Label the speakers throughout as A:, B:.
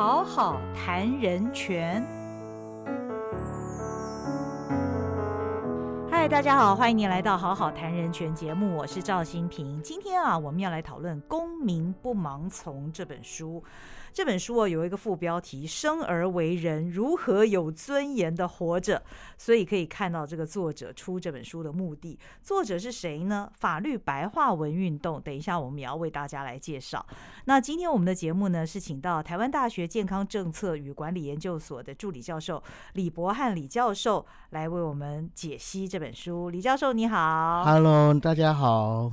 A: 好好谈人权。嗨，大家好，欢迎您来到《好好谈人权》节目，我是赵新平。今天啊，我们要来讨论《公民不盲从》这本书。这本书哦有一个副标题“生而为人，如何有尊严的活着”，所以可以看到这个作者出这本书的目的。作者是谁呢？法律白话文运动。等一下我们也要为大家来介绍。那今天我们的节目呢是请到台湾大学健康政策与管理研究所的助理教授李博汉李教授来为我们解析这本书。李教授你好
B: ，Hello，大家好。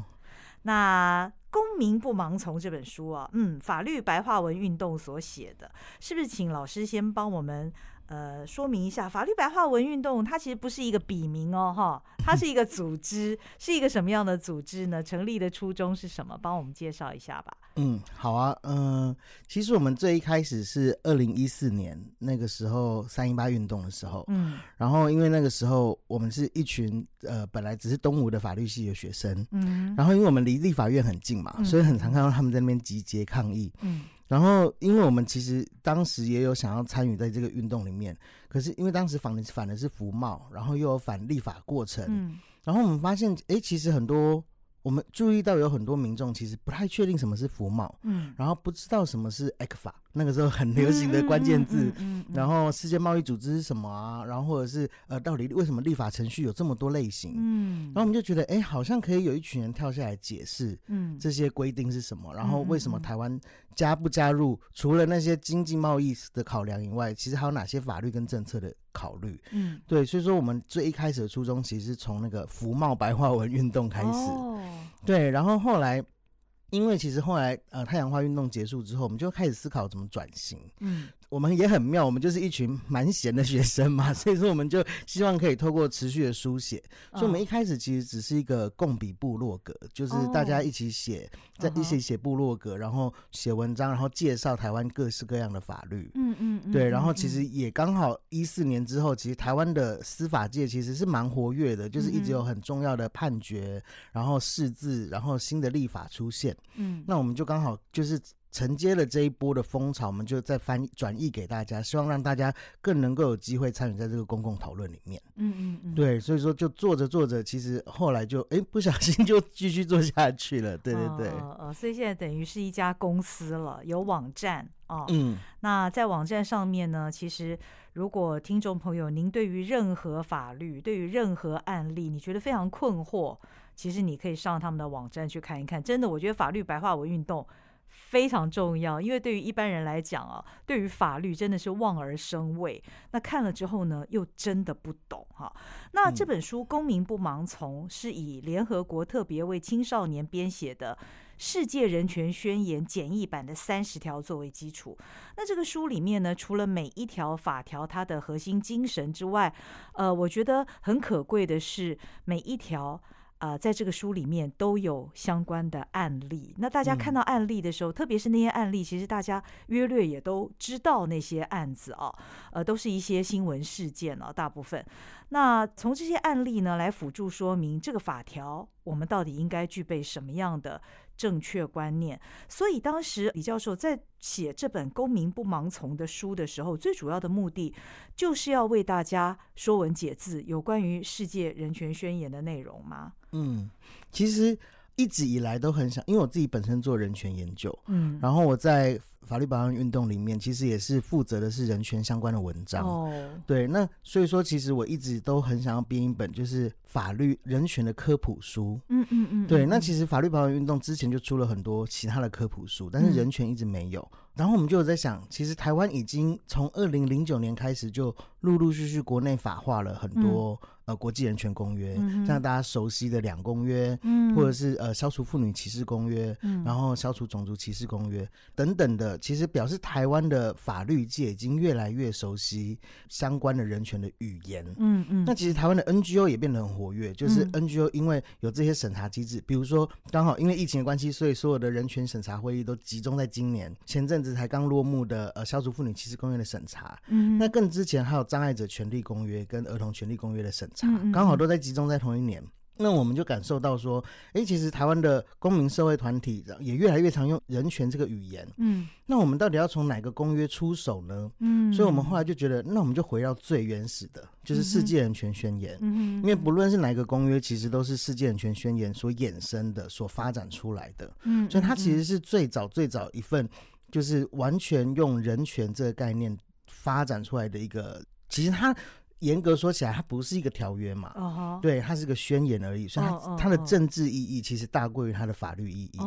A: 那。公民不盲从这本书啊，嗯，法律白话文运动所写的，是不是？请老师先帮我们。呃，说明一下，法律白话文运动它其实不是一个笔名哦，哈，它是一个组织，是一个什么样的组织呢？成立的初衷是什么？帮我们介绍一下吧。
B: 嗯，好啊，嗯，其实我们最一开始是二零一四年那个时候三一八运动的时候，嗯，然后因为那个时候我们是一群呃本来只是东吴的法律系的学生，嗯，然后因为我们离立法院很近嘛，所以很常看到他们在那边集结抗议，嗯。然后，因为我们其实当时也有想要参与在这个运动里面，可是因为当时反的反的是服贸，然后又有反立法过程，嗯，然后我们发现，哎，其实很多我们注意到有很多民众其实不太确定什么是服贸，嗯，然后不知道什么是 A 克法。那个时候很流行的关键字，然后世界贸易组织是什么啊？然后或者是呃，到底为什么立法程序有这么多类型？嗯，然后我们就觉得，哎，好像可以有一群人跳下来解释，嗯，这些规定是什么？然后为什么台湾加不加入？除了那些经济贸易的考量以外，其实还有哪些法律跟政策的考虑？嗯，对，所以说我们最一开始的初衷，其实是从那个服贸白话文运动开始，对，然后后来。因为其实后来，呃，太阳花运动结束之后，我们就开始思考怎么转型。嗯。我们也很妙，我们就是一群蛮闲的学生嘛，所以说我们就希望可以透过持续的书写，所以我们一开始其实只是一个共笔部落格，就是大家一起写，在一起写部落格，然后写文章，然后介绍台湾各式各样的法律。嗯嗯，对，然后其实也刚好一四年之后，其实台湾的司法界其实是蛮活跃的，就是一直有很重要的判决，然后释字，然后新的立法出现。嗯，那我们就刚好就是。承接了这一波的风潮，我们就再翻转译给大家，希望让大家更能够有机会参与在这个公共讨论里面。嗯嗯嗯，对，所以说就做着做着，其实后 来就哎不小心就继续做下去了。对 对对，
A: 呃，所以现在等于是一家公司了，有网站哦。嗯，那在网站上面呢，其实如果听众朋友您对于任何法律、对于任何案例，你觉得非常困惑，其实你可以上他们的网站去看一看。真的，我觉得法律白话文运动。非常重要，因为对于一般人来讲啊，对于法律真的是望而生畏。那看了之后呢，又真的不懂哈。那这本书《公民不盲从》是以联合国特别为青少年编写的《世界人权宣言》简易版的三十条作为基础。那这个书里面呢，除了每一条法条它的核心精神之外，呃，我觉得很可贵的是每一条。呃，在这个书里面都有相关的案例。那大家看到案例的时候，特别是那些案例，其实大家约略也都知道那些案子啊，呃，都是一些新闻事件啊，大部分。那从这些案例呢，来辅助说明这个法条，我们到底应该具备什么样的正确观念。所以当时李教授在写这本《公民不盲从》的书的时候，最主要的目的就是要为大家说文解字，有关于世界人权宣言的内容吗？
B: 嗯，其实一直以来都很想，因为我自己本身做人权研究，嗯，然后我在。法律保障运动里面，其实也是负责的是人权相关的文章。哦，对，那所以说，其实我一直都很想要编一本就是法律人权的科普书。嗯嗯嗯，对，那其实法律保障运动之前就出了很多其他的科普书，但是人权一直没有。然后我们就有在想，其实台湾已经从二零零九年开始就陆陆续续国内法化了很多呃国际人权公约，像大家熟悉的两公约，嗯，或者是呃消除妇女歧视公约，嗯，然后消除种族歧视公约等等的。其实表示台湾的法律界已经越来越熟悉相关的人权的语言。嗯嗯。那其实台湾的 NGO 也变得很活跃，就是 NGO 因为有这些审查机制，比如说刚好因为疫情的关系，所以所有的人权审查会议都集中在今年。前阵子才刚落幕的呃消除妇女歧视公约的审查。嗯。那更之前还有障碍者权利公约跟儿童权利公约的审查，刚好都在集中在同一年。那我们就感受到说，哎，其实台湾的公民社会团体也越来越常用人权这个语言。嗯，那我们到底要从哪个公约出手呢？嗯，所以我们后来就觉得，那我们就回到最原始的，就是世界人权宣言。嗯，因为不论是哪个公约，其实都是世界人权宣言所衍生的、所发展出来的。嗯，所以它其实是最早最早一份，就是完全用人权这个概念发展出来的一个。其实它。严格说起来，它不是一个条约嘛，对，它是个宣言而已，所以它它的政治意义其实大过于它的法律意义。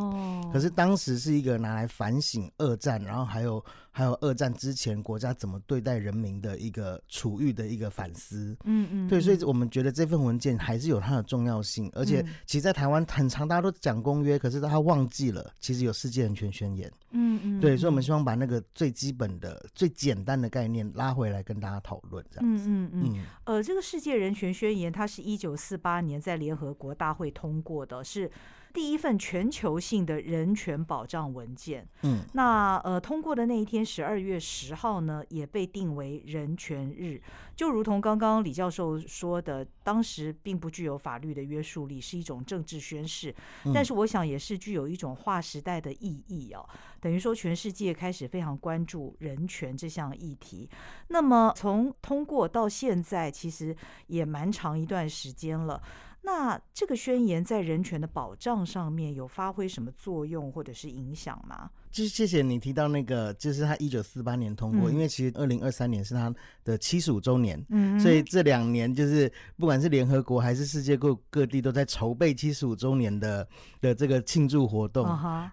B: 可是当时是一个拿来反省二战，然后还有。还有二战之前国家怎么对待人民的一个处遇的一个反思，嗯嗯，对，所以我们觉得这份文件还是有它的重要性，而且其实，在台湾很长，大家都讲公约，可是他忘记了，其实有世界人权宣言，嗯嗯，对，所以我们希望把那个最基本的、最简单的概念拉回来跟大家讨论，这样子，嗯
A: 嗯。嗯，呃，这个世界人权宣言，它是一九四八年在联合国大会通过的，是。第一份全球性的人权保障文件，嗯，那呃通过的那一天十二月十号呢，也被定为人权日，就如同刚刚李教授说的，当时并不具有法律的约束力，是一种政治宣誓，但是我想也是具有一种划时代的意义哦，等于说全世界开始非常关注人权这项议题。那么从通过到现在，其实也蛮长一段时间了。那这个宣言在人权的保障上面有发挥什么作用或者是影响吗？
B: 就是谢谢你提到那个，就是他一九四八年通过，因为其实二零二三年是他的七十五周年，嗯，所以这两年就是不管是联合国还是世界各各地都在筹备七十五周年的的这个庆祝活动，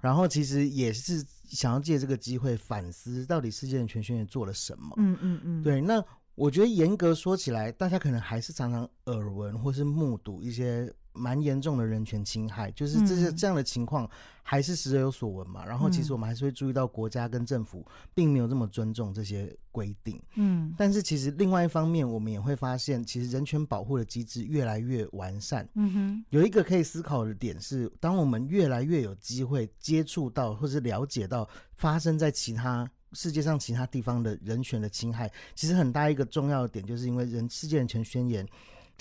B: 然后其实也是想要借这个机会反思到底世界人权宣言做了什么，嗯嗯嗯，对，那。我觉得严格说起来，大家可能还是常常耳闻或是目睹一些蛮严重的人权侵害，就是这些这样的情况还是时有所闻嘛。然后其实我们还是会注意到国家跟政府并没有这么尊重这些规定。嗯，但是其实另外一方面，我们也会发现，其实人权保护的机制越来越完善。嗯哼，有一个可以思考的点是，当我们越来越有机会接触到或是了解到发生在其他。世界上其他地方的人权的侵害，其实很大一个重要的点，就是因为人世界人权宣言。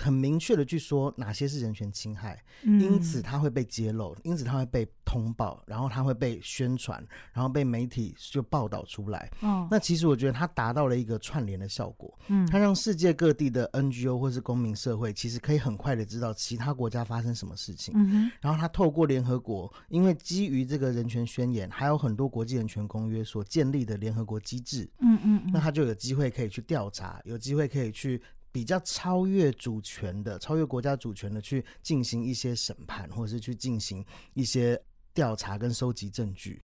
B: 很明确的去说哪些是人权侵害，因此它会被揭露，因此它会被通报，然后它会被宣传，然后被媒体就报道出来。哦，那其实我觉得它达到了一个串联的效果。嗯，它让世界各地的 NGO 或是公民社会，其实可以很快的知道其他国家发生什么事情。嗯哼，然后它透过联合国，因为基于这个人权宣言，还有很多国际人权公约所建立的联合国机制。嗯嗯，那他就有机会可以去调查，有机会可以去。比较超越主权的、超越国家主权的去进行一些审判，或者是去进行一些调查跟收集证据。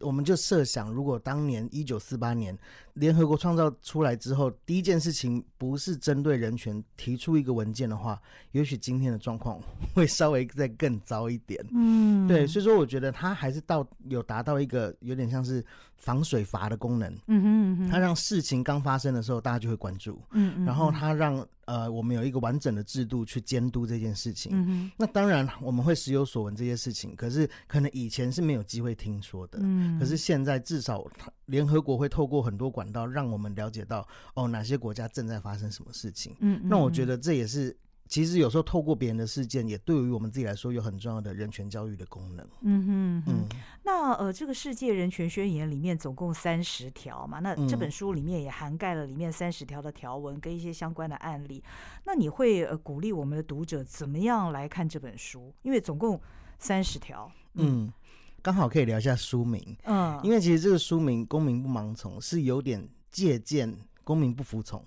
B: 我们就设想，如果当年一九四八年联合国创造出来之后，第一件事情不是针对人权提出一个文件的话，也许今天的状况会稍微再更糟一点。嗯，对，所以说我觉得它还是到有达到一个有点像是防水阀的功能。嗯哼，它让事情刚发生的时候大家就会关注。嗯嗯，然后它让。呃，我们有一个完整的制度去监督这件事情。嗯那当然我们会时有所闻这些事情，可是可能以前是没有机会听说的。嗯。可是现在至少联合国会透过很多管道让我们了解到，哦，哪些国家正在发生什么事情。嗯。那我觉得这也是。其实有时候透过别人的事件，也对于我们自己来说有很重要的人权教育的功能。嗯哼
A: 嗯。那呃，这个世界人权宣言里面总共三十条嘛，那这本书里面也涵盖了里面三十条的条文跟一些相关的案例。那你会呃鼓励我们的读者怎么样来看这本书？因为总共三十条。嗯，
B: 刚好可以聊一下书名。嗯，因为其实这个书名“公民不盲从”是有点借鉴。公民不服从，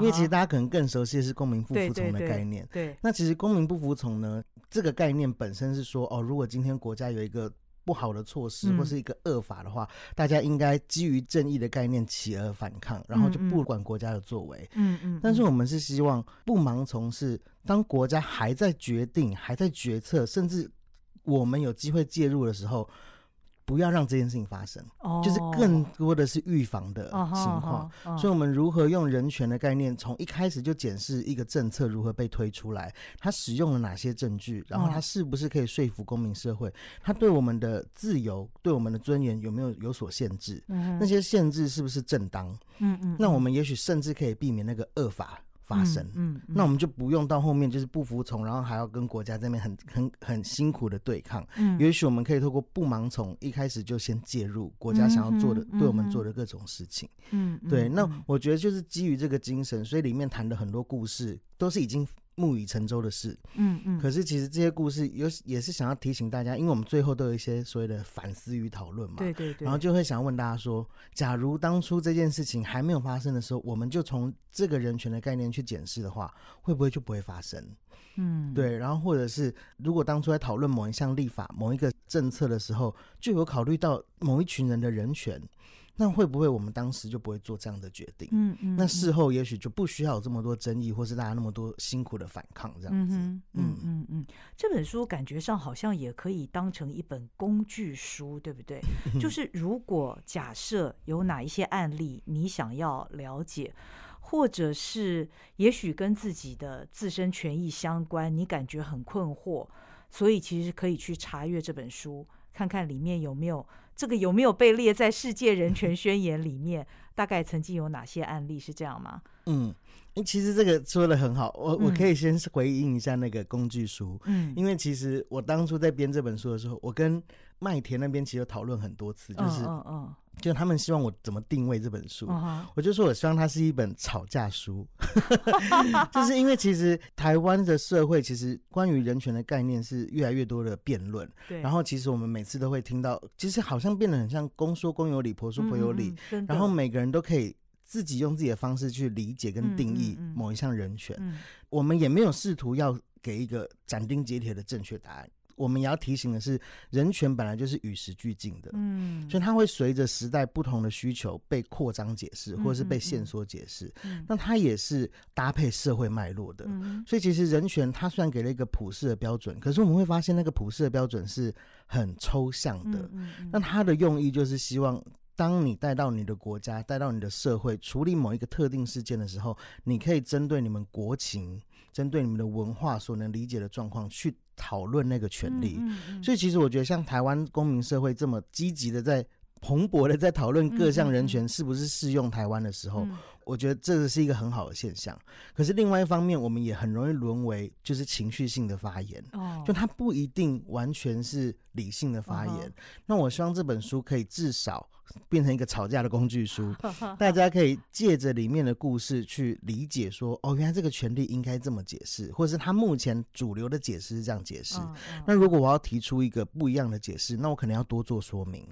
B: 因为其实大家可能更熟悉的是公民不服从的概念。
A: 对，
B: 那其实公民不服从呢，这个概念本身是说，哦，如果今天国家有一个不好的措施或是一个恶法的话，大家应该基于正义的概念起而反抗，然后就不管国家的作为。嗯嗯。但是我们是希望不盲从，是当国家还在决定、还在决策，甚至我们有机会介入的时候。不要让这件事情发生，就是更多的是预防的情况。所以，我们如何用人权的概念，从一开始就检视一个政策如何被推出来，它使用了哪些证据，然后它是不是可以说服公民社会，它对我们的自由、对我们的尊严有没有有所限制？那些限制是不是正当？嗯嗯，那我们也许甚至可以避免那个恶法。发生，嗯，那我们就不用到后面就是不服从，然后还要跟国家这边很很很辛苦的对抗。嗯，也许我们可以透过不盲从，一开始就先介入国家想要做的，对我们做的各种事情。嗯，对。那我觉得就是基于这个精神，所以里面谈的很多故事都是已经。木已成舟的事，嗯嗯，可是其实这些故事有也是想要提醒大家，因为我们最后都有一些所谓的反思与讨论嘛，
A: 对对对，
B: 然后就会想要问大家说，假如当初这件事情还没有发生的时候，我们就从这个人权的概念去检视的话，会不会就不会发生？嗯，对，然后或者是如果当初在讨论某一项立法、某一个政策的时候，就有考虑到某一群人的人权。那会不会我们当时就不会做这样的决定？嗯嗯，那事后也许就不需要有这么多争议，或是大家那么多辛苦的反抗这样子。嗯
A: 嗯嗯，这本书感觉上好像也可以当成一本工具书，对不对？就 是如果假设有哪一些案例你想要了解，或者是也许跟自己的自身权益相关，你感觉很困惑，所以其实可以去查阅这本书，看看里面有没有。这个有没有被列在世界人权宣言里面？大概曾经有哪些案例是这样吗？
B: 嗯，其实这个说的很好，我我可以先回应一下那个工具书。嗯，因为其实我当初在编这本书的时候，我跟麦田那边其实讨论很多次，就是嗯嗯。就他们希望我怎么定位这本书，我就说我希望它是一本吵架书，就是因为其实台湾的社会其实关于人权的概念是越来越多的辩论，然后其实我们每次都会听到，其实好像变得很像公说公有理，婆说婆有理，然后每个人都可以自己用自己的方式去理解跟定义某一项人权，我们也没有试图要给一个斩钉截铁的正确答案。我们也要提醒的是，人权本来就是与时俱进的，嗯，所以它会随着时代不同的需求被扩张解释，或者是被限缩解释。那它也是搭配社会脉络的。所以其实人权它虽然给了一个普世的标准，可是我们会发现那个普世的标准是很抽象的。那它的用意就是希望，当你带到你的国家、带到你的社会处理某一个特定事件的时候，你可以针对你们国情、针对你们的文化所能理解的状况去。讨论那个权利，所以其实我觉得，像台湾公民社会这么积极的在蓬勃的在讨论各项人权是不是适用台湾的时候，我觉得这个是一个很好的现象。可是另外一方面，我们也很容易沦为就是情绪性的发言，就它不一定完全是理性的发言。那我希望这本书可以至少。变成一个吵架的工具书，大家可以借着里面的故事去理解说，哦，原来这个权利应该这么解释，或者是他目前主流的解释是这样解释。那如果我要提出一个不一样的解释，那我可能要多做说明。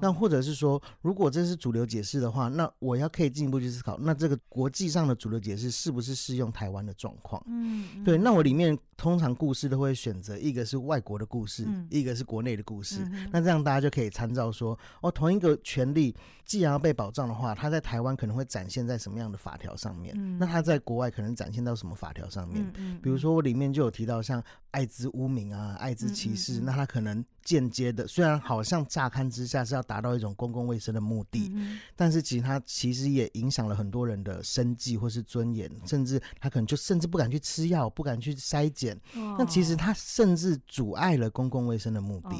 B: 那或者是说，如果这是主流解释的话，那我要可以进一步去思考，那这个国际上的主流解释是不是适用台湾的状况？嗯，对。那我里面通常故事都会选择一个是外国的故事，一个是国内的故事。那这样大家就可以参照说，哦，同一个。权利既然要被保障的话，它在台湾可能会展现在什么样的法条上面？那它在国外可能展现到什么法条上面？比如说我里面就有提到像艾滋污名啊、艾滋歧视，那它可能间接的，虽然好像乍看之下是要达到一种公共卫生的目的，但是其实它其实也影响了很多人的生计或是尊严，甚至他可能就甚至不敢去吃药，不敢去筛检。那其实它甚至阻碍了公共卫生的目的。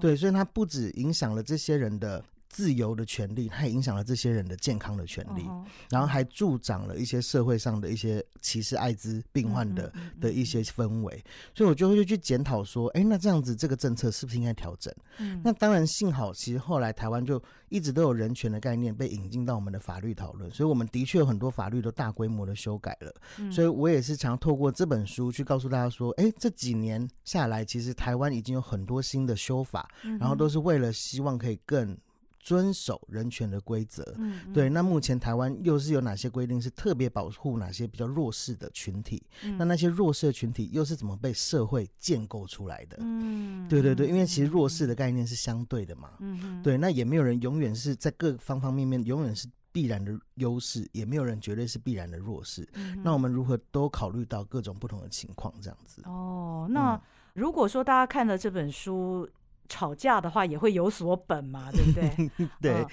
B: 对，所以它不止影响了这些人的。自由的权利，它也影响了这些人的健康的权利，然后还助长了一些社会上的一些歧视艾滋病患的的一些氛围，所以我就会去检讨说，哎，那这样子这个政策是不是应该调整？嗯，那当然，幸好其实后来台湾就一直都有人权的概念被引进到我们的法律讨论，所以我们的确有很多法律都大规模的修改了。所以我也是想要透过这本书去告诉大家说，哎，这几年下来，其实台湾已经有很多新的修法，然后都是为了希望可以更。遵守人权的规则，嗯，对。那目前台湾又是有哪些规定是特别保护哪些比较弱势的群体？那那些弱势的群体又是怎么被社会建构出来的？嗯，对对对，因为其实弱势的概念是相对的嘛，嗯对。那也没有人永远是在各方方面面永远是必然的优势，也没有人绝对是必然的弱势。那我们如何都考虑到各种不同的情况，这样子？
A: 哦，那如果说大家看了这本书。吵架的话也会有所本嘛，对不对？
B: 对，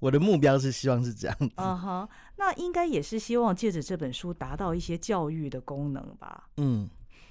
B: 我的目标是希望是这样子。
A: 嗯哼，那应该也是希望借着这本书达到一些教育的功能吧？
B: 嗯，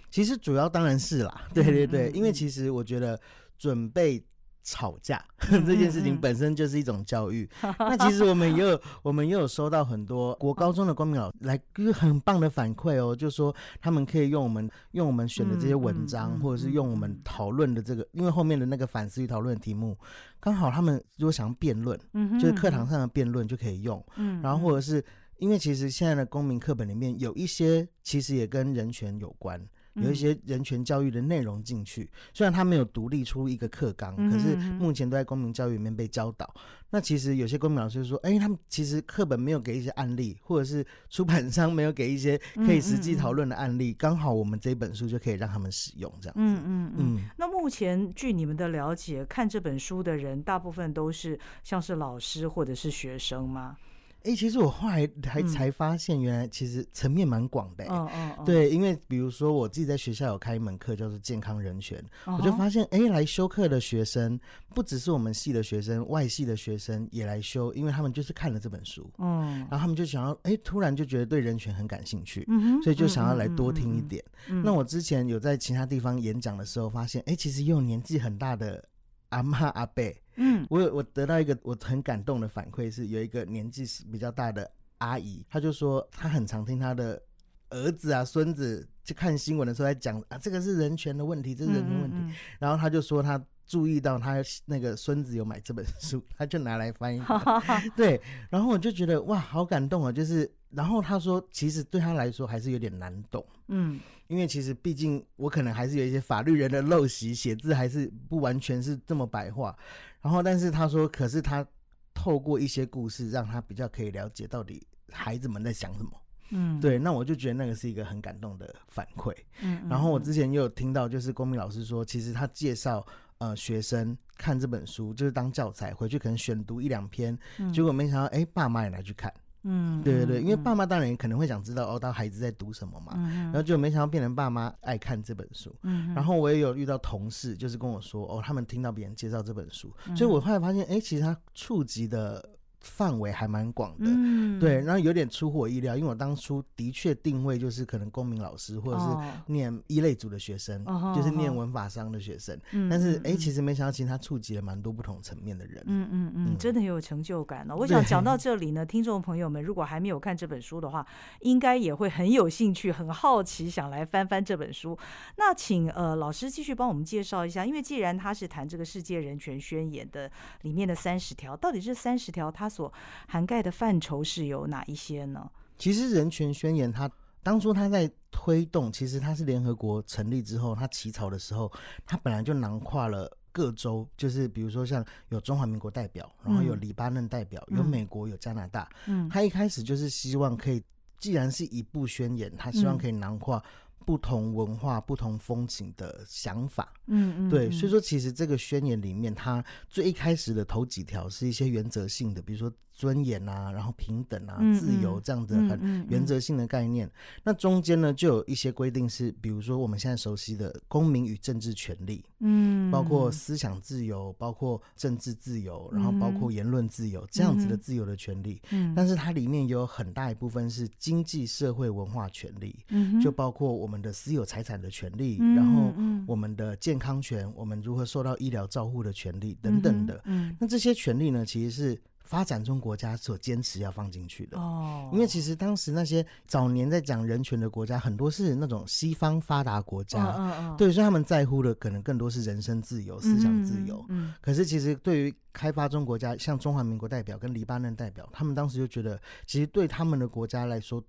B: 其实主要当然是啦，对对对，因为其实我觉得准备吵架 这件事情本身就是一种教育。那其实我们也有，我们也有收到很多国高中的公民老来，就是很棒的反馈哦，就说他们可以用我们用我们选的这些文章，或者是用我们讨论的这个，因为后面的那个反思与讨论题目，刚好他们如果想要辩论，就是课堂上的辩论就可以用。嗯，然后或者是因为其实现在的公民课本里面有一些其实也跟人权有关。有一些人权教育的内容进去，虽然他没有独立出一个课纲，可是目前都在公民教育里面被教导。那其实有些公民老师说，哎，他们其实课本没有给一些案例，或者是出版商没有给一些可以实际讨论的案例，刚好我们这本书就可以让他们使用这样子。嗯嗯
A: 嗯。那目前据你们的了解，看这本书的人大部分都是像是老师或者是学生吗？
B: 哎，其实我后来还才发现，原来其实层面蛮广的。嗯嗯对，因为比如说我自己在学校有开一门课叫做健康人权，我就发现，哎，来修课的学生不只是我们系的学生，外系的学生也来修，因为他们就是看了这本书，嗯，然后他们就想要，哎，突然就觉得对人权很感兴趣，嗯所以就想要来多听一点。那我之前有在其他地方演讲的时候，发现，哎，其实也有年纪很大的阿妈阿伯。嗯，我有我得到一个我很感动的反馈，是有一个年纪比较大的阿姨，她就说她很常听她的儿子啊、孙子去看新闻的时候在讲啊，这个是人权的问题，这是人权问题。然后她就说她注意到她那个孙子有买这本书，她就拿来翻译。对，然后我就觉得哇，好感动啊！就是，然后她说，其实对她来说还是有点难懂。嗯。因为其实毕竟我可能还是有一些法律人的陋习，写字还是不完全是这么白话。然后，但是他说，可是他透过一些故事，让他比较可以了解到底孩子们在想什么。嗯，对。那我就觉得那个是一个很感动的反馈。嗯。然后我之前又有听到，就是公民老师说，其实他介绍呃学生看这本书，就是当教材回去可能选读一两篇，结果没想到哎爸妈也来去看。嗯，对对对，因为爸妈当然可能会想知道哦，当孩子在读什么嘛，然后就没想到变成爸妈爱看这本书。嗯，然后我也有遇到同事，就是跟我说哦，他们听到别人介绍这本书，所以我后来发现，哎，其实他触及的。范围还蛮广的，嗯。对，然后有点出乎我意料，因为我当初的确定位就是可能公民老师或者是念一类组的学生，就是念文法商的学生，但是哎，其实没想到，其实他触及了蛮多不同层面的人，
A: 嗯嗯嗯，真的很有成就感呢。我想讲到这里呢，听众朋友们如果还没有看这本书的话，应该也会很有兴趣、很好奇，想来翻翻这本书。那请呃老师继续帮我们介绍一下，因为既然他是谈这个世界人权宣言的里面的三十条，到底这三十条他所涵盖的范畴是有哪一些呢？
B: 其实人权宣言，它当初它在推动，其实它是联合国成立之后，它起草的时候，它本来就囊括了各州，就是比如说像有中华民国代表，然后有黎巴嫩代表，有美国，有加拿大。嗯，他一开始就是希望可以，既然是一部宣言，他希望可以囊括。不同文化、不同风情的想法，嗯嗯，对，所以说其实这个宣言里面，它最一开始的头几条是一些原则性的，比如说。尊严啊，然后平等啊，自由这样子很原则性的概念。那中间呢，就有一些规定是，比如说我们现在熟悉的公民与政治权利，嗯，包括思想自由，包括政治自由，然后包括言论自由这样子的自由的权利。嗯，但是它里面有很大一部分是经济社会文化权利，嗯，就包括我们的私有财产的权利，然后我们的健康权，我们如何受到医疗照护的权利等等的。嗯，那这些权利呢，其实是。发展中国家所坚持要放进去的哦，因为其实当时那些早年在讲人权的国家，很多是那种西方发达国家，对，所以他们在乎的可能更多是人身自由、思想自由。嗯，可是其实对于开发中国家，像中华民国代表跟黎巴嫩代表，他们当时就觉得，其实对他们的国家来说。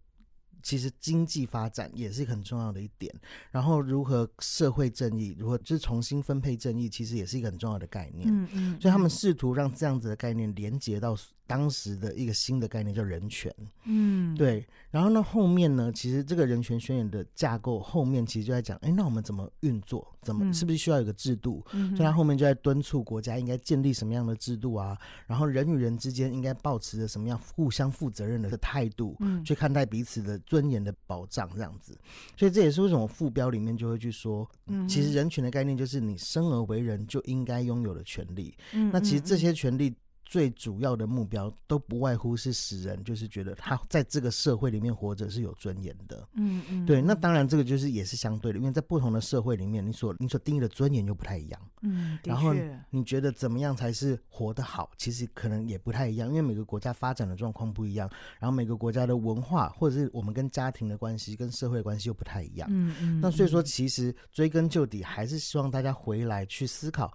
B: 其实经济发展也是很重要的一点，然后如何社会正义，如何就是重新分配正义，其实也是一个很重要的概念。嗯嗯，所以他们试图让这样子的概念连接到。当时的一个新的概念叫人权，嗯，对。然后呢，后面呢，其实这个人权宣言的架构后面其实就在讲，哎，那我们怎么运作？怎么是不是需要有个制度？所以他后面就在敦促国家应该建立什么样的制度啊？然后人与人之间应该保持着什么样互相负责任的态度，去看待彼此的尊严的保障这样子。所以这也是为什么副标里面就会去说，其实人权的概念就是你生而为人就应该拥有的权利。那其实这些权利。最主要的目标都不外乎是使人就是觉得他在这个社会里面活着是有尊严的。嗯嗯，对。那当然，这个就是也是相对的，因为在不同的社会里面，你所你所定义的尊严又不太一样。
A: 嗯，
B: 然后你觉得怎么样才是活得好？其实可能也不太一样，因为每个国家发展的状况不一样，然后每个国家的文化或者是我们跟家庭的关系、跟社会关系又不太一样。嗯嗯。那所以说，其实追根究底，还是希望大家回来去思考。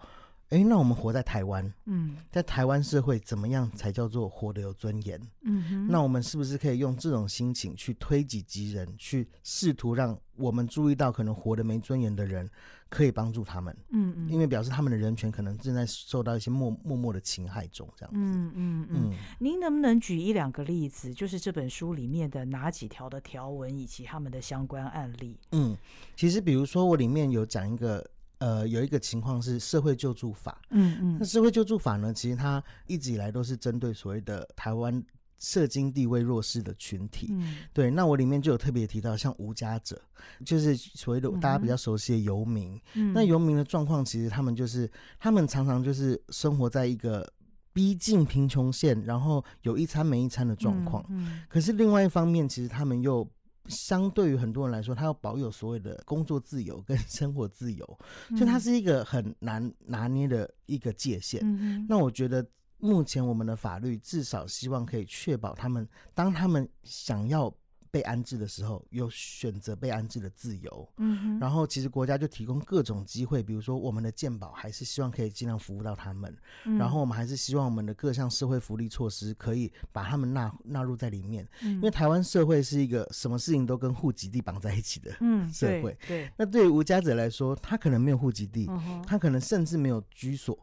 B: 哎，那我们活在台湾，嗯，在台湾社会怎么样才叫做活得有尊严？嗯哼，那我们是不是可以用这种心情去推己及人，去试图让我们注意到可能活得没尊严的人，可以帮助他们？嗯嗯，因为表示他们的人权可能正在受到一些默默默的侵害中，这样子。嗯
A: 嗯嗯。您能不能举一两个例子，就是这本书里面的哪几条的条文以及他们的相关案例？
B: 嗯，其实比如说我里面有讲一个。呃，有一个情况是社会救助法，嗯嗯，那社会救助法呢，其实它一直以来都是针对所谓的台湾社经地位弱势的群体，嗯，对。那我里面就有特别提到，像无家者，就是所谓的大家比较熟悉的游民，嗯，那游民的状况，其实他们就是他们常常就是生活在一个逼近贫穷线，然后有一餐没一餐的状况，嗯，可是另外一方面，其实他们又。相对于很多人来说，他要保有所谓的工作自由跟生活自由，所以它是一个很难拿捏的一个界限。那我觉得目前我们的法律至少希望可以确保他们，当他们想要。被安置的时候有选择被安置的自由，嗯，然后其实国家就提供各种机会，比如说我们的健保还是希望可以尽量服务到他们，然后我们还是希望我们的各项社会福利措施可以把他们纳纳入在里面，因为台湾社会是一个什么事情都跟户籍地绑在一起的社会，
A: 对，
B: 那对于无家者来说，他可能没有户籍地，他可能甚至没有居所。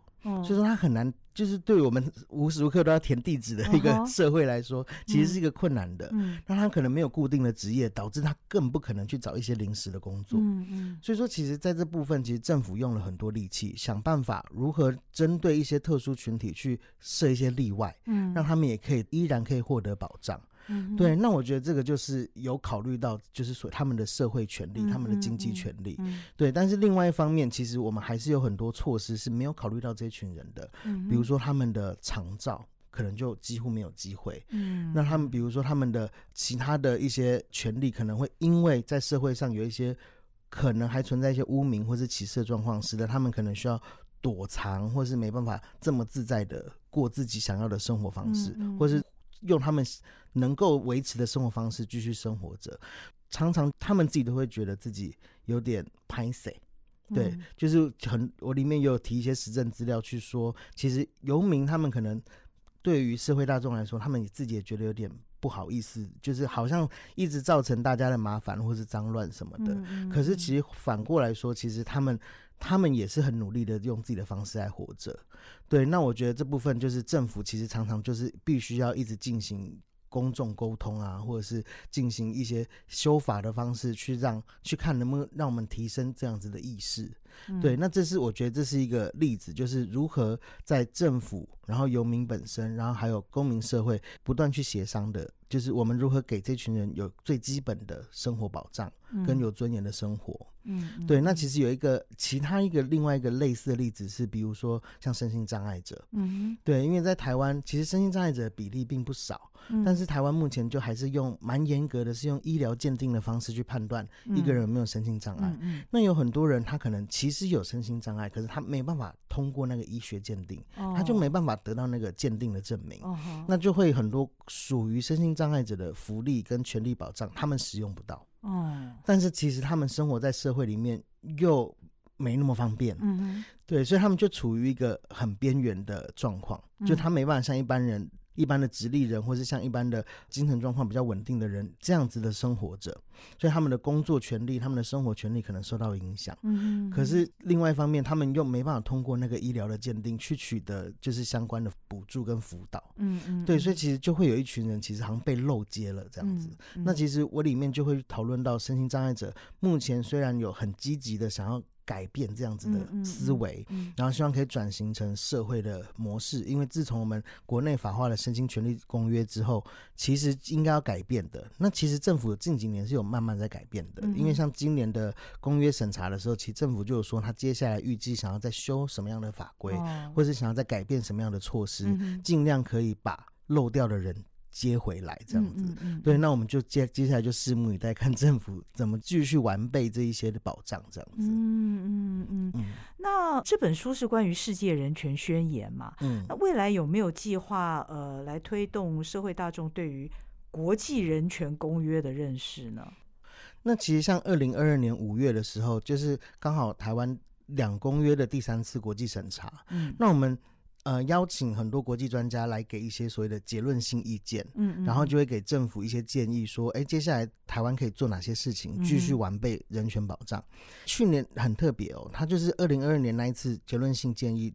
B: 所以说，他很难，就是对我们无时无刻都要填地址的一个社会来说，其实是一个困难的。嗯，那他可能没有固定的职业，导致他更不可能去找一些临时的工作。嗯嗯。所以说，其实在这部分，其实政府用了很多力气，想办法如何针对一些特殊群体去设一些例外，嗯，让他们也可以依然可以获得保障。对，那我觉得这个就是有考虑到，就是说他们的社会权利、他们的经济权利。对，但是另外一方面，其实我们还是有很多措施是没有考虑到这群人的。嗯，比如说他们的长照可能就几乎没有机会。嗯，那他们比如说他们的其他的一些权利，可能会因为在社会上有一些可能还存在一些污名或是歧视的状况，使得他们可能需要躲藏，或是没办法这么自在的过自己想要的生活方式，或是。用他们能够维持的生活方式继续生活着，常常他们自己都会觉得自己有点拍死。对，就是很我里面有提一些实证资料去说，其实游民他们可能对于社会大众来说，他们自己也觉得有点不好意思，就是好像一直造成大家的麻烦或是脏乱什么的。可是其实反过来说，其实他们。他们也是很努力的，用自己的方式来活着。对，那我觉得这部分就是政府其实常常就是必须要一直进行公众沟通啊，或者是进行一些修法的方式，去让去看能不能让我们提升这样子的意识。对，那这是我觉得这是一个例子，就是如何在政府、然后游民本身，然后还有公民社会不断去协商的，就是我们如何给这群人有最基本的生活保障，跟有尊严的生活。嗯，对，那其实有一个其他一个另外一个类似的例子是，比如说像身心障碍者，嗯，对，因为在台湾其实身心障碍者的比例并不少，但是台湾目前就还是用蛮严格的，是用医疗鉴定的方式去判断一个人有没有身心障碍。嗯，那有很多人他可能其实有身心障碍，可是他没办法通过那个医学鉴定，他就没办法得到那个鉴定的证明，那就会很多属于身心障碍者的福利跟权利保障，他们使用不到。哦，但是其实他们生活在社会里面又没那么方便，嗯对，所以他们就处于一个很边缘的状况，就他没办法像一般人。一般的直立人，或是像一般的精神状况比较稳定的人，这样子的生活着，所以他们的工作权利、他们的生活权利可能受到影响。嗯，可是另外一方面，他们又没办法通过那个医疗的鉴定去取得就是相关的补助跟辅导。嗯嗯，对，所以其实就会有一群人其实好像被漏接了这样子。那其实我里面就会讨论到身心障碍者，目前虽然有很积极的想要。改变这样子的思维，然后希望可以转型成社会的模式。因为自从我们国内法化了身心权利公约之后，其实应该要改变的。那其实政府近几年是有慢慢在改变的，因为像今年的公约审查的时候，其实政府就有说他接下来预计想要再修什么样的法规，或者是想要再改变什么样的措施，尽量可以把漏掉的人。接回来这样子，对，那我们就接接下来就拭目以待，看政府怎么继续完备这一些的保障这样子。嗯
A: 嗯嗯。那这本书是关于世界人权宣言嘛？嗯。那未来有没有计划呃来推动社会大众对于国际人权公约的认识呢？
B: 那其实像二零二二年五月的时候，就是刚好台湾两公约的第三次国际审查。嗯。那我们。呃，邀请很多国际专家来给一些所谓的结论性意见，嗯，然后就会给政府一些建议，说，哎，接下来台湾可以做哪些事情，继续完备人权保障。去年很特别哦，他就是二零二二年那一次结论性建议，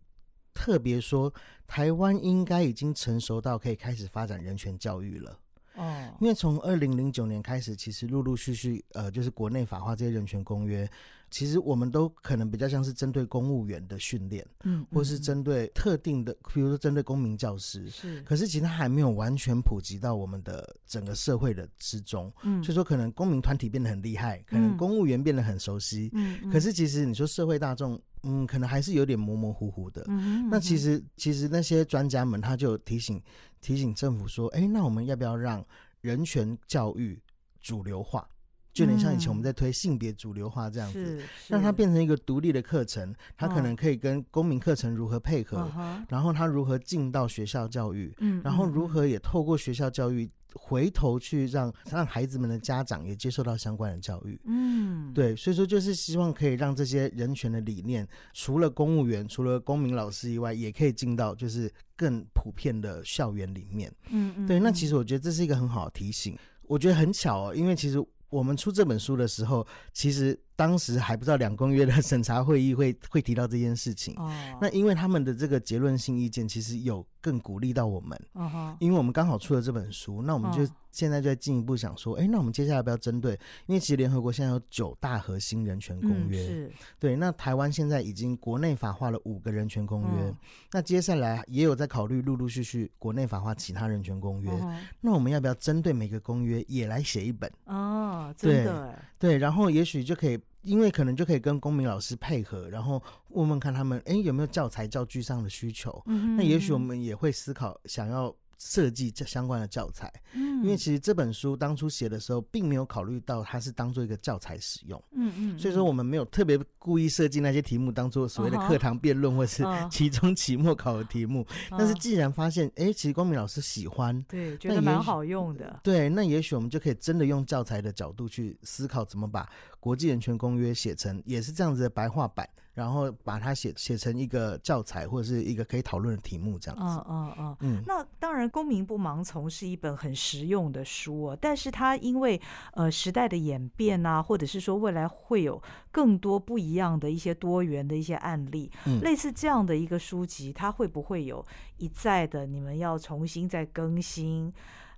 B: 特别说台湾应该已经成熟到可以开始发展人权教育了。哦，因为从二零零九年开始，其实陆陆续续，呃，就是国内法化这些人权公约。其实我们都可能比较像是针对公务员的训练，嗯，或是针对特定的，比如说针对公民教师，是。可是其实还没有完全普及到我们的整个社会的之中，嗯。所以说可能公民团体变得很厉害，可能公务员变得很熟悉，嗯。可是其实你说社会大众，嗯，可能还是有点模模糊糊的。嗯那其实其实那些专家们他就提醒提醒政府说，哎，那我们要不要让人权教育主流化？就有点像以前我们在推性别主流化这样子，让它变成一个独立的课程，它可能可以跟公民课程如何配合，然后它如何进到学校教育，然后如何也透过学校教育回头去让让孩子们的家长也接受到相关的教育。嗯，对，所以说就是希望可以让这些人权的理念，除了公务员、除了公民老师以外，也可以进到就是更普遍的校园里面。嗯嗯，对，那其实我觉得这是一个很好的提醒。我觉得很巧哦，因为其实。我们出这本书的时候，其实。当时还不知道两公约的审查会议会 会提到这件事情，那因为他们的这个结论性意见，其实有更鼓励到我们，哦因为我们刚好出了这本书，那我们就现在就在进一步想说，哎，那我们接下来要不要针对，因为其实联合国现在有九大核心人权公约，是。对，那台湾现在已经国内法化了五个人权公约，那接下来也有在考虑陆陆续续国内法化其他人权公约，那我们要不要针对每个公约也来写一本？
A: 哦，真的，
B: 对，然后也许就可以。因为可能就可以跟公民老师配合，然后问问看他们，哎，有没有教材教具上的需求？那也许我们也会思考想要。设计这相关的教材，嗯，因为其实这本书当初写的时候，并没有考虑到它是当做一个教材使用，嗯嗯，所以说我们没有特别故意设计那些题目当做所谓的课堂辩论或是期中、期末考的题目。但是既然发现，哎，其实光明老师喜欢，
A: 对，觉得蛮好用的，
B: 对，那也许我们就可以真的用教材的角度去思考，怎么把国际人权公约写成也是这样子的白话版。然后把它写写成一个教材或者是一个可以讨论的题目，这样子。嗯嗯
A: 嗯嗯。那当然，《公民不盲从》是一本很实用的书啊，但是它因为呃时代的演变啊，或者是说未来会有更多不一样的一些多元的一些案例，类似这样的一个书籍，它会不会有一再的你们要重新再更新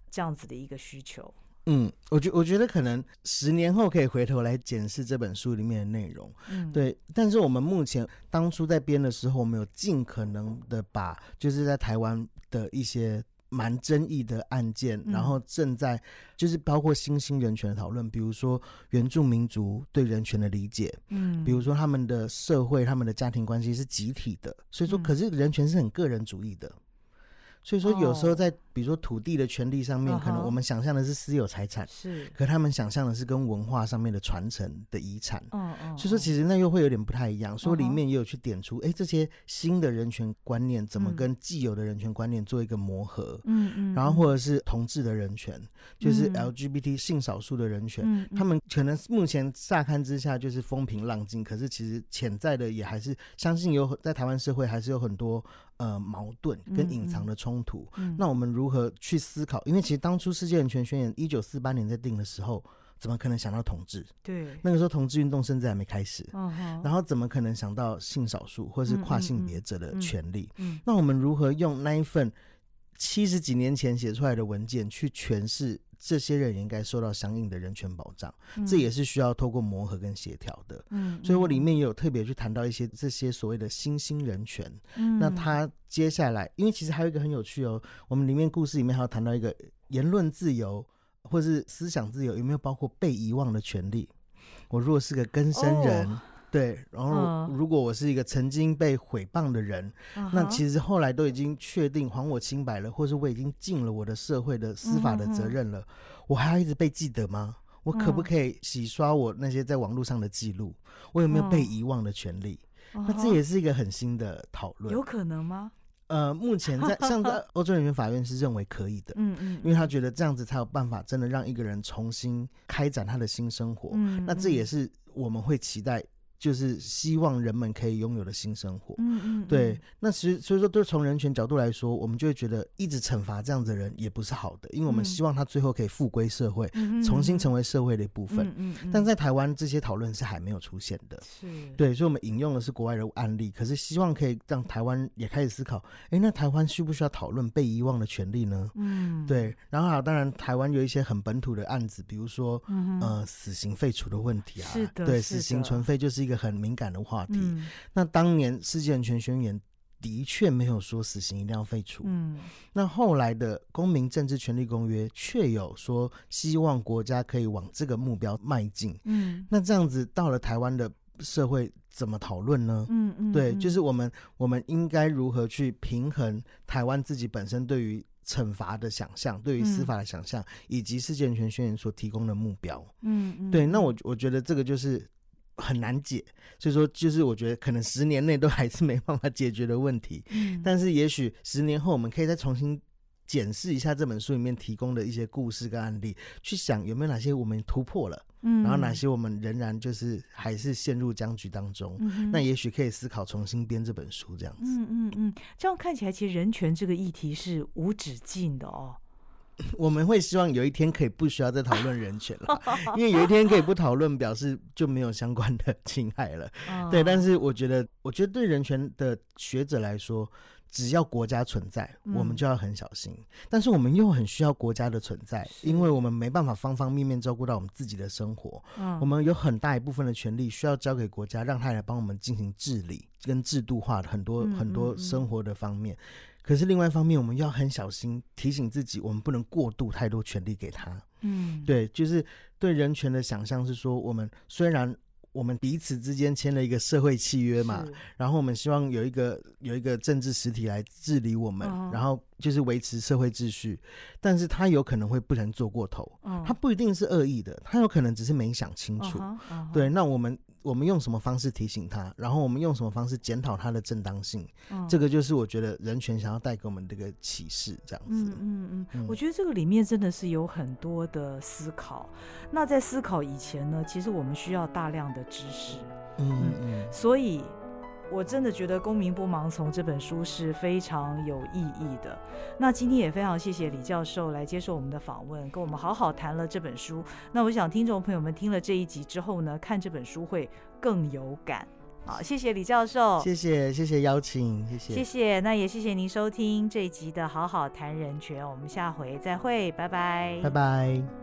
A: 这样子的一个需求？
B: 嗯，我觉我觉得可能十年后可以回头来检视这本书里面的内容，嗯，对。但是我们目前当初在编的时候，我们有尽可能的把就是在台湾的一些蛮争议的案件，然后正在就是包括新兴人权的讨论，比如说原住民族对人权的理解，嗯，比如说他们的社会、他们的家庭关系是集体的，所以说，可是人权是很个人主义的。所以说，有时候在比如说土地的权利上面，可能我们想象的是私有财产，是，可他们想象的是跟文化上面的传承的遗产。嗯嗯。所以说，其实那又会有点不太一样。说里面也有去点出，哎，这些新的人权观念怎么跟既有的人权观念做一个磨合？嗯嗯。然后或者是同志的人权，就是 LGBT 性少数的人权，他们可能目前乍看之下就是风平浪静，可是其实潜在的也还是相信有在台湾社会还是有很多。呃，矛盾跟隐藏的冲突，那我们如何去思考？因为其实当初世界人权宣言一九四八年在定的时候，怎么可能想到统治？
A: 对，
B: 那个时候同志运动甚至还没开始。然后怎么可能想到性少数或是跨性别者的权利？那我们如何用那一份七十几年前写出来的文件去诠释？这些人也应该受到相应的人权保障。这也是需要透过磨合跟协调的。嗯，所以我里面也有特别去谈到一些这些所谓的新兴人权。嗯，那他接下来，因为其实还有一个很有趣哦，我们里面故事里面还有谈到一个言论自由或是思想自由，有没有包括被遗忘的权利？我如果是个更生人。对，然后如果我是一个曾经被毁谤的人，那其实后来都已经确定还我清白了，或是我已经尽了我的社会的司法的责任了，我还要一直被记得吗？我可不可以洗刷我那些在网络上的记录？我有没有被遗忘的权利？那这也是一个很新的讨论，
A: 有可能吗？
B: 呃，目前在像在 欧洲人民法院是认为可以的，嗯嗯，因为他觉得这样子才有办法真的让一个人重新开展他的新生活。那这也是我们会期待。就是希望人们可以拥有的新生活。嗯嗯，对。那其实所以说，对从人权角度来说，我们就会觉得一直惩罚这样的人也不是好的，因为我们希望他最后可以复归社会，重新成为社会的一部分。嗯嗯。但在台湾，这些讨论是还没有出现的。是。对，所以我们引用的是国外的案例，可是希望可以让台湾也开始思考：哎，那台湾需不需要讨论被遗忘的权利呢？嗯。对。然后啊，当然，台湾有一些很本土的案子，比如说呃，死刑废除的问题啊。
A: 是的。
B: 对，死刑存废就是一个。很敏感的话题。那当年世界人权宣言的确没有说死刑一定要废除。嗯，那后来的公民政治权利公约却有说希望国家可以往这个目标迈进。嗯，那这样子到了台湾的社会怎么讨论呢？嗯嗯，对，就是我们我们应该如何去平衡台湾自己本身对于惩罚的想象，对于司法的想象，以及世界人权宣言所提供的目标。嗯嗯，对，那我我觉得这个就是。很难解，所以说就是我觉得可能十年内都还是没办法解决的问题。嗯，但是也许十年后我们可以再重新检视一下这本书里面提供的一些故事跟案例，去想有没有哪些我们突破了，嗯，然后哪些我们仍然就是还是陷入僵局当中。嗯，那也许可以思考重新编这本书这样子。
A: 嗯嗯嗯，这样看起来其实人权这个议题是无止境的哦。
B: 我们会希望有一天可以不需要再讨论人权了，因为有一天可以不讨论，表示就没有相关的侵害了。对，但是我觉得，我觉得对人权的学者来说，只要国家存在，我们就要很小心。但是我们又很需要国家的存在，因为我们没办法方方面面照顾到我们自己的生活。嗯，我们有很大一部分的权利需要交给国家，让他来帮我们进行治理跟制度化的很多很多生活的方面。可是另外一方面，我们要很小心提醒自己，我们不能过度太多权利给他。嗯，对，就是对人权的想象是说，我们虽然我们彼此之间签了一个社会契约嘛，然后我们希望有一个有一个政治实体来治理我们，然后就是维持社会秩序，但是他有可能会不能做过头，他不一定是恶意的，他有可能只是没想清楚。对，那我们。我们用什么方式提醒他？然后我们用什么方式检讨他的正当性？这个就是我觉得人权想要带给我们这个启示，这样子。
A: 嗯嗯嗯，我觉得这个里面真的是有很多的思考。那在思考以前呢，其实我们需要大量的知识。嗯嗯，所以。我真的觉得《公民不盲从》这本书是非常有意义的。那今天也非常谢谢李教授来接受我们的访问，跟我们好好谈了这本书。那我想听众朋友们听了这一集之后呢，看这本书会更有感。好，谢谢李教授，
B: 谢谢谢谢邀请，谢谢
A: 谢谢。那也谢谢您收听这一集的好好谈人权，我们下回再会，拜拜，
B: 拜拜。